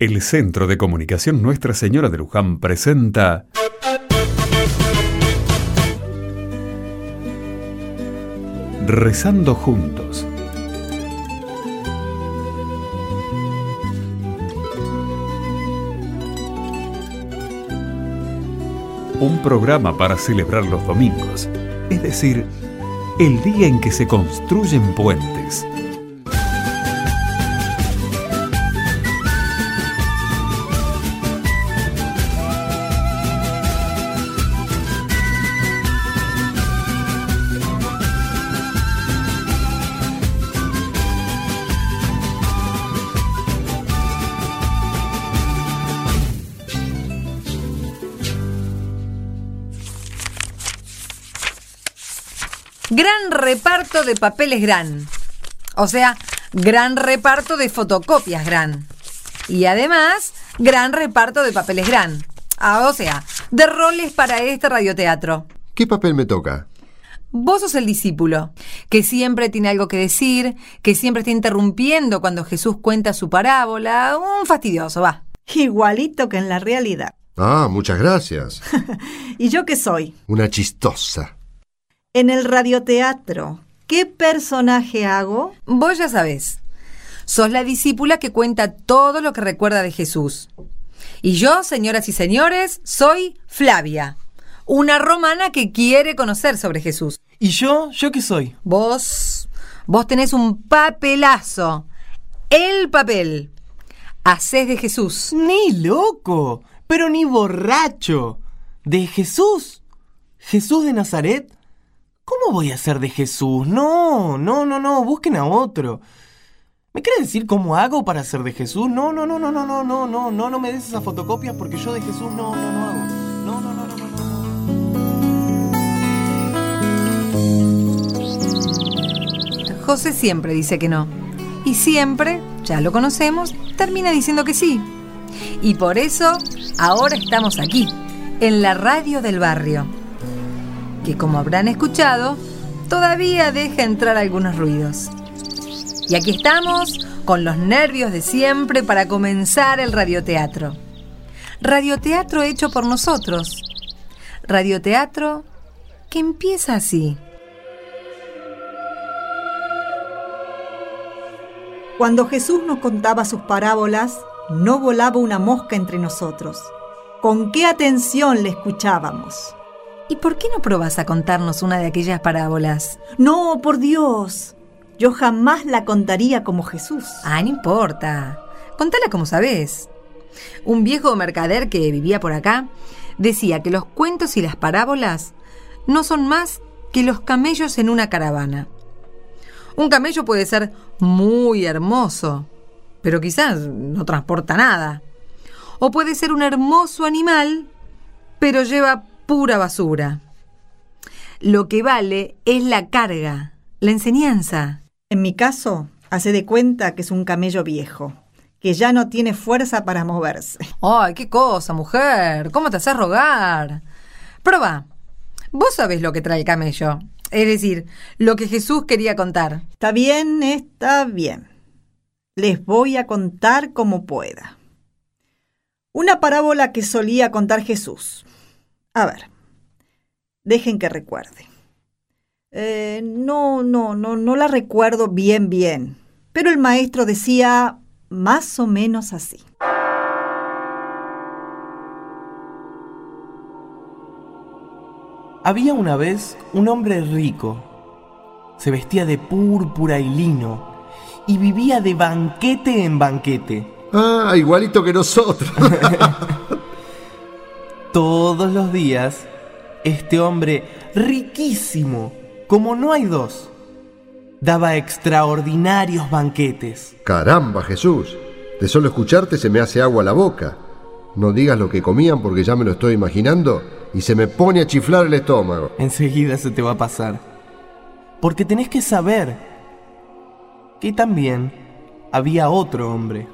El Centro de Comunicación Nuestra Señora de Luján presenta Rezando juntos. Un programa para celebrar los domingos, es decir, el día en que se construyen puentes. Gran reparto de papeles gran. O sea, gran reparto de fotocopias gran. Y además, gran reparto de papeles gran. Ah, o sea, de roles para este radioteatro. ¿Qué papel me toca? Vos sos el discípulo, que siempre tiene algo que decir, que siempre está interrumpiendo cuando Jesús cuenta su parábola. Un fastidioso, va. Igualito que en la realidad. Ah, muchas gracias. ¿Y yo qué soy? Una chistosa. En el radioteatro, ¿qué personaje hago? Vos ya sabés. Sos la discípula que cuenta todo lo que recuerda de Jesús. Y yo, señoras y señores, soy Flavia, una romana que quiere conocer sobre Jesús. ¿Y yo? ¿Yo qué soy? Vos, vos tenés un papelazo. El papel. Hacés de Jesús. Ni loco, pero ni borracho. ¿De Jesús? ¿Jesús de Nazaret? ¿Cómo voy a ser de Jesús? No, no, no, no, busquen a otro. ¿Me quieres decir cómo hago para ser de Jesús? No, no, no, no, no, no, no, no, no, no me des esa fotocopia porque yo de Jesús no, no, no hago. No, no, no, no, no. José siempre dice que no. Y siempre, ya lo conocemos, termina diciendo que sí. Y por eso, ahora estamos aquí, en la radio del barrio. Que como habrán escuchado, todavía deja entrar algunos ruidos. Y aquí estamos, con los nervios de siempre para comenzar el radioteatro. Radioteatro hecho por nosotros. Radioteatro que empieza así. Cuando Jesús nos contaba sus parábolas, no volaba una mosca entre nosotros. Con qué atención le escuchábamos. ¿Y por qué no probas a contarnos una de aquellas parábolas? No, por Dios. Yo jamás la contaría como Jesús. Ah, no importa. Contala como sabés. Un viejo mercader que vivía por acá decía que los cuentos y las parábolas no son más que los camellos en una caravana. Un camello puede ser muy hermoso, pero quizás no transporta nada. O puede ser un hermoso animal, pero lleva pura basura. Lo que vale es la carga, la enseñanza. En mi caso, hace de cuenta que es un camello viejo, que ya no tiene fuerza para moverse. ¡Ay, qué cosa, mujer! ¿Cómo te haces rogar? Proba. Vos sabés lo que trae el camello. Es decir, lo que Jesús quería contar. Está bien, está bien. Les voy a contar como pueda. Una parábola que solía contar Jesús. A ver, dejen que recuerde. Eh, no, no, no, no la recuerdo bien, bien. Pero el maestro decía más o menos así. Había una vez un hombre rico. Se vestía de púrpura y lino y vivía de banquete en banquete. Ah, igualito que nosotros. Todos los días, este hombre riquísimo, como no hay dos, daba extraordinarios banquetes. Caramba, Jesús. De solo escucharte se me hace agua la boca. No digas lo que comían porque ya me lo estoy imaginando y se me pone a chiflar el estómago. Enseguida se te va a pasar. Porque tenés que saber que también había otro hombre.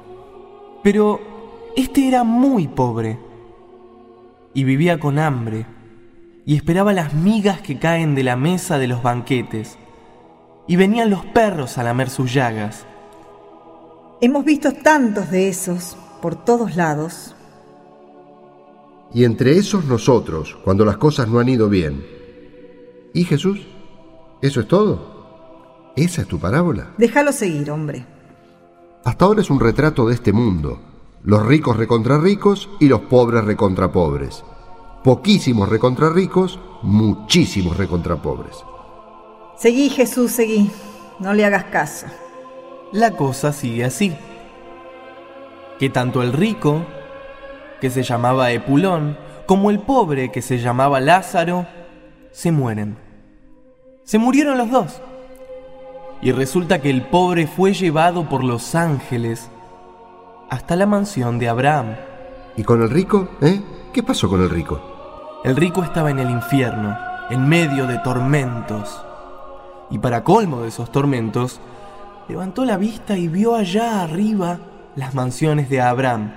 Pero este era muy pobre y vivía con hambre y esperaba las migas que caen de la mesa de los banquetes. Y venían los perros a lamer sus llagas. Hemos visto tantos de esos por todos lados. Y entre esos nosotros, cuando las cosas no han ido bien. ¿Y Jesús? ¿Eso es todo? ¿Esa es tu parábola? Déjalo seguir, hombre. Hasta ahora es un retrato de este mundo. Los ricos recontra ricos y los pobres recontra pobres. Poquísimos recontra ricos, muchísimos recontra pobres. Seguí, Jesús, seguí. No le hagas caso. La cosa sigue así. Que tanto el rico, que se llamaba Epulón, como el pobre, que se llamaba Lázaro, se mueren. Se murieron los dos. Y resulta que el pobre fue llevado por los ángeles hasta la mansión de Abraham. ¿Y con el rico? ¿Eh? ¿Qué pasó con el rico? El rico estaba en el infierno, en medio de tormentos. Y para colmo de esos tormentos, levantó la vista y vio allá arriba las mansiones de Abraham.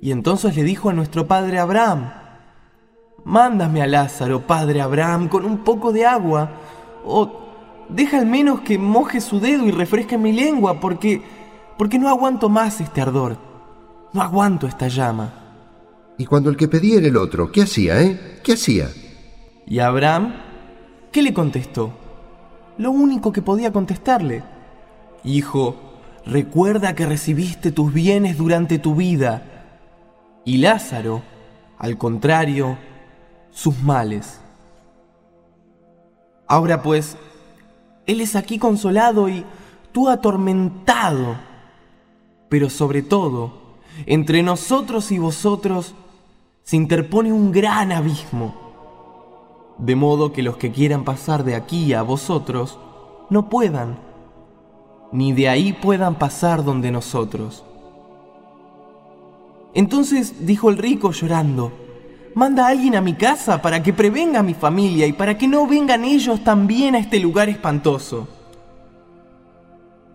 Y entonces le dijo a nuestro padre Abraham, Mándame a Lázaro, padre Abraham, con un poco de agua, o deja al menos que moje su dedo y refresque mi lengua, porque, porque no aguanto más este ardor, no aguanto esta llama. Y cuando el que pedía era el otro, ¿qué hacía, eh? ¿Qué hacía? ¿Y Abraham? ¿Qué le contestó? Lo único que podía contestarle. Hijo, recuerda que recibiste tus bienes durante tu vida. Y Lázaro, al contrario, sus males. Ahora pues, Él es aquí consolado y tú atormentado. Pero sobre todo, entre nosotros y vosotros se interpone un gran abismo. De modo que los que quieran pasar de aquí a vosotros no puedan, ni de ahí puedan pasar donde nosotros. Entonces dijo el rico llorando, Manda a alguien a mi casa para que prevenga a mi familia y para que no vengan ellos también a este lugar espantoso.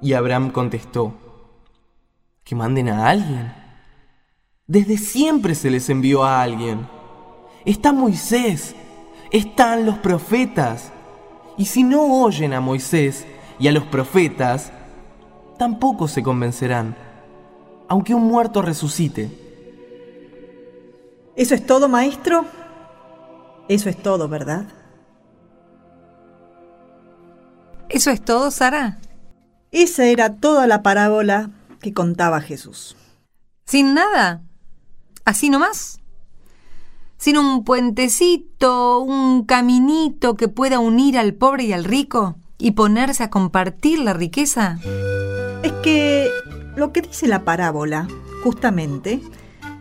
Y Abraham contestó, que manden a alguien. Desde siempre se les envió a alguien. Está Moisés, están los profetas. Y si no oyen a Moisés y a los profetas, tampoco se convencerán, aunque un muerto resucite. ¿Eso es todo, maestro? Eso es todo, ¿verdad? ¿Eso es todo, Sara? Esa era toda la parábola que contaba Jesús. ¿Sin nada? ¿Así nomás? ¿Sin un puentecito, un caminito que pueda unir al pobre y al rico y ponerse a compartir la riqueza? Es que lo que dice la parábola, justamente,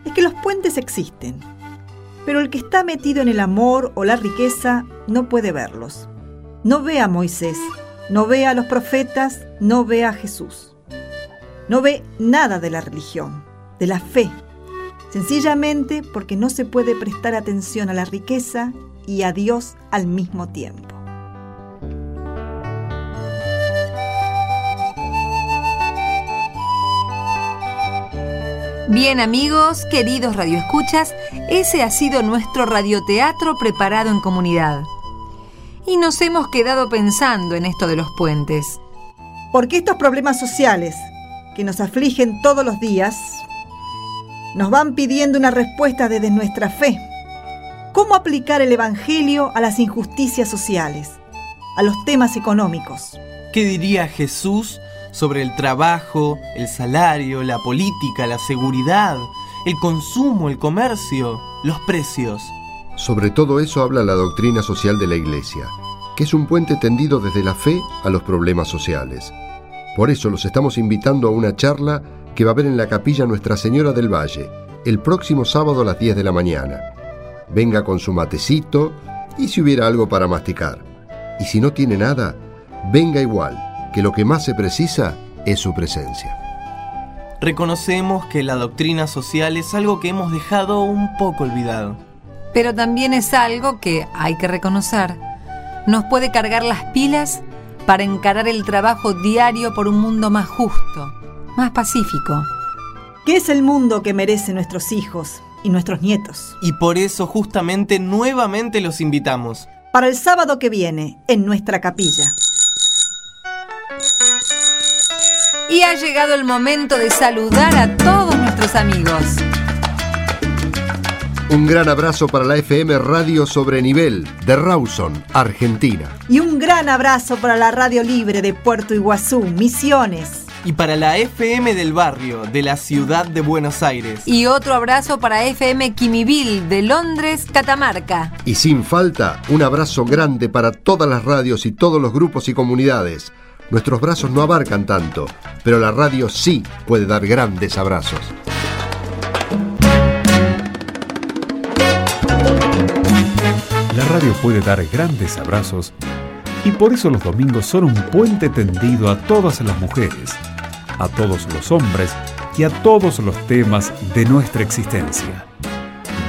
es que los puentes existen, pero el que está metido en el amor o la riqueza no puede verlos. No ve a Moisés, no ve a los profetas, no ve a Jesús. No ve nada de la religión, de la fe, sencillamente porque no se puede prestar atención a la riqueza y a Dios al mismo tiempo. Bien amigos, queridos radioescuchas, ese ha sido nuestro radioteatro preparado en comunidad. Y nos hemos quedado pensando en esto de los puentes. Porque estos problemas sociales que nos afligen todos los días nos van pidiendo una respuesta desde nuestra fe. ¿Cómo aplicar el Evangelio a las injusticias sociales, a los temas económicos? ¿Qué diría Jesús sobre el trabajo, el salario, la política, la seguridad, el consumo, el comercio, los precios. Sobre todo eso habla la doctrina social de la Iglesia, que es un puente tendido desde la fe a los problemas sociales. Por eso los estamos invitando a una charla que va a haber en la capilla Nuestra Señora del Valle, el próximo sábado a las 10 de la mañana. Venga con su matecito y si hubiera algo para masticar. Y si no tiene nada, venga igual que lo que más se precisa es su presencia. Reconocemos que la doctrina social es algo que hemos dejado un poco olvidado. Pero también es algo que, hay que reconocer, nos puede cargar las pilas para encarar el trabajo diario por un mundo más justo, más pacífico. ¿Qué es el mundo que merecen nuestros hijos y nuestros nietos? Y por eso justamente nuevamente los invitamos. Para el sábado que viene, en nuestra capilla. Y ha llegado el momento de saludar a todos nuestros nuestros amigos. Un gran abrazo para la FM Radio Sobre Nivel de Rawson, Argentina. Y un gran abrazo para la Radio Libre de Puerto Iguazú, Misiones. Y para la FM del barrio de la ciudad de Buenos Aires. Y otro abrazo para FM Quimiville de Londres, Catamarca. Y sin falta, un abrazo grande para todas las radios y todos los grupos y comunidades. Nuestros brazos no abarcan tanto, pero la radio sí puede dar grandes abrazos. La radio puede dar grandes abrazos y por eso los domingos son un puente tendido a todas las mujeres, a todos los hombres y a todos los temas de nuestra existencia.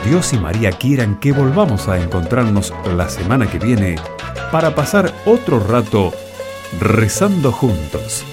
Dios y María quieran que volvamos a encontrarnos la semana que viene para pasar otro rato rezando juntos.